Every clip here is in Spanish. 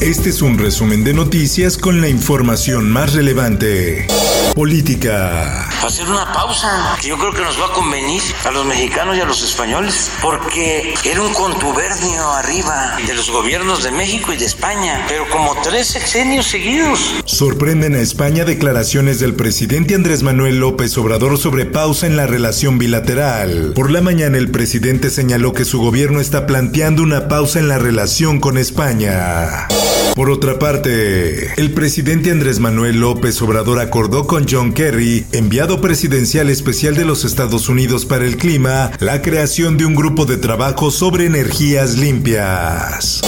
Este es un resumen de noticias con la información más relevante. Política. Hacer una pausa que yo creo que nos va a convenir a los mexicanos y a los españoles, porque era un contubernio arriba de los gobiernos de México y de España, pero como tres sexenios seguidos. Sorprenden a España declaraciones del presidente Andrés Manuel López Obrador sobre pausa en la relación bilateral. Por la mañana el presidente señaló que su gobierno está planteando una pausa en la relación con España. Por otra parte, el presidente Andrés Manuel López Obrador acordó con John Kerry, enviado presidencial especial de los Estados Unidos para el clima, la creación de un grupo de trabajo sobre energías limpias.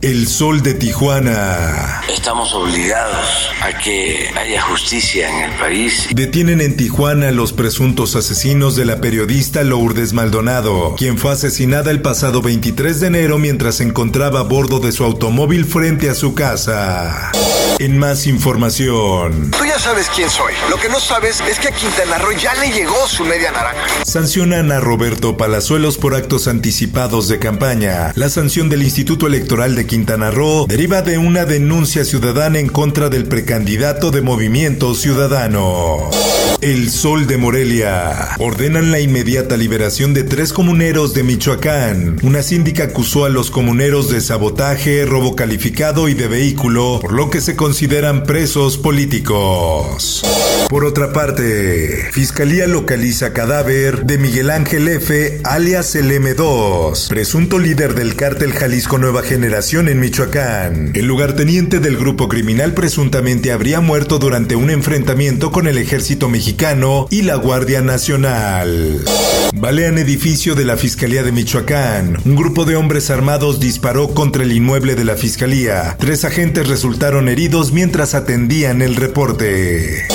El sol de Tijuana. Estamos obligados a que haya justicia en el país. Detienen en Tijuana los presuntos asesinos de la periodista Lourdes Maldonado, quien fue asesinada el pasado 23 de enero mientras se encontraba a bordo de su automóvil frente a su casa. En más información. Tú ya sabes quién soy. Lo que no sabes es que a Quintana Roo ya le llegó su media naranja. Sancionan a Roberto Palazuelos por actos anticipados de campaña. La sanción del Instituto Electoral de Quintana Roo deriva de una denuncia ciudadana en contra del precandidato de Movimiento Ciudadano. El Sol de Morelia. Ordenan la inmediata liberación de tres comuneros de Michoacán. Una síndica acusó a los comuneros de sabotaje, robo calificado y de vehículo, por lo que se consideran presos políticos. Por otra parte, Fiscalía localiza cadáver de Miguel Ángel F., alias el M2, presunto líder del cártel Jalisco Nueva Generación en Michoacán. El lugarteniente del grupo criminal presuntamente habría muerto durante un enfrentamiento con el ejército mexicano y la Guardia Nacional. Balean edificio de la Fiscalía de Michoacán. Un grupo de hombres armados disparó contra el inmueble de la Fiscalía. Tres agentes resultaron heridos mientras atendían el reporte.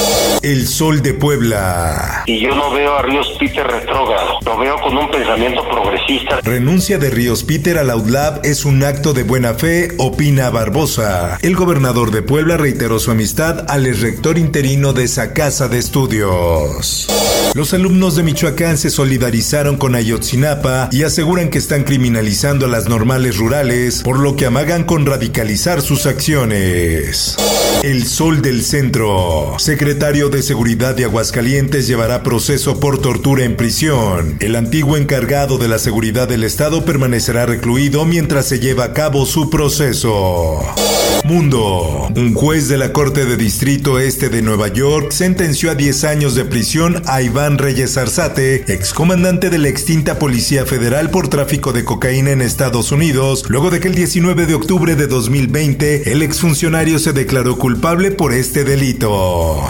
El Sol de Puebla. Y yo no veo a Ríos Peter retrógrado, lo veo con un pensamiento progresista. Renuncia de Ríos Peter al Outlab es un acto de buena fe, opina Barbosa. El gobernador de Puebla reiteró su amistad al rector interino de esa casa de estudios. Los alumnos de Michoacán se solidarizaron con Ayotzinapa y aseguran que están criminalizando a las normales rurales, por lo que amagan con radicalizar sus acciones. El Sol del Centro. Secretario de Seguridad de Aguascalientes llevará proceso por tortura en prisión. El antiguo encargado de la seguridad del Estado permanecerá recluido mientras se lleva a cabo su proceso. Mundo. Un juez de la Corte de Distrito Este de Nueva York sentenció a 10 años de prisión a Iván Reyes Arzate, excomandante de la extinta Policía Federal por tráfico de cocaína en Estados Unidos, luego de que el 19 de octubre de 2020 el exfuncionario se declaró culpable por este delito.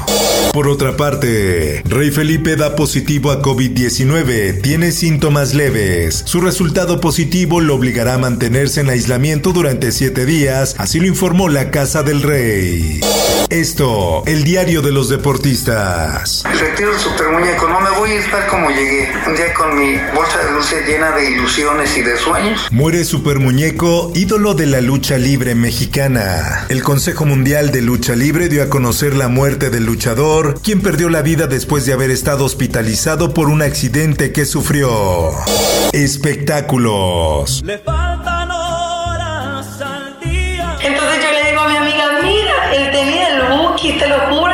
Por otra parte, Rey Felipe da positivo a COVID-19, tiene síntomas leves. Su resultado positivo lo obligará a mantenerse en aislamiento durante siete días, así lo informó la Casa del Rey. Esto, el diario de los deportistas. El retiro del super muñeco, no me voy a estar como llegué, un día con mi bolsa de dulce llena de ilusiones y de sueños. Muere Super Muñeco, ídolo de la lucha libre mexicana. El Consejo Mundial de Lucha Libre dio a conocer la muerte del luchador, quien perdió la vida después de haber estado hospitalizado por un accidente que sufrió. Espectáculos. Le faltan horas al día. Entonces yo le digo a mi amiga, mira, el tenis del Buki, te lo juro.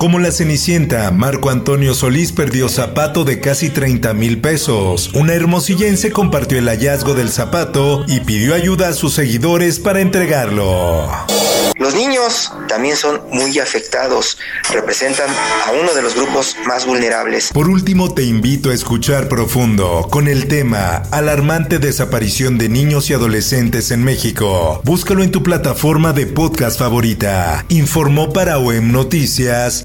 Como la Cenicienta, Marco Antonio Solís perdió zapato de casi 30 mil pesos. Una hermosillense compartió el hallazgo del zapato y pidió ayuda a sus seguidores para entregarlo. Los niños también son muy afectados, representan a uno de los grupos más vulnerables. Por último, te invito a escuchar profundo con el tema Alarmante desaparición de niños y adolescentes en México. Búscalo en tu plataforma de podcast favorita. Informó para OEM Noticias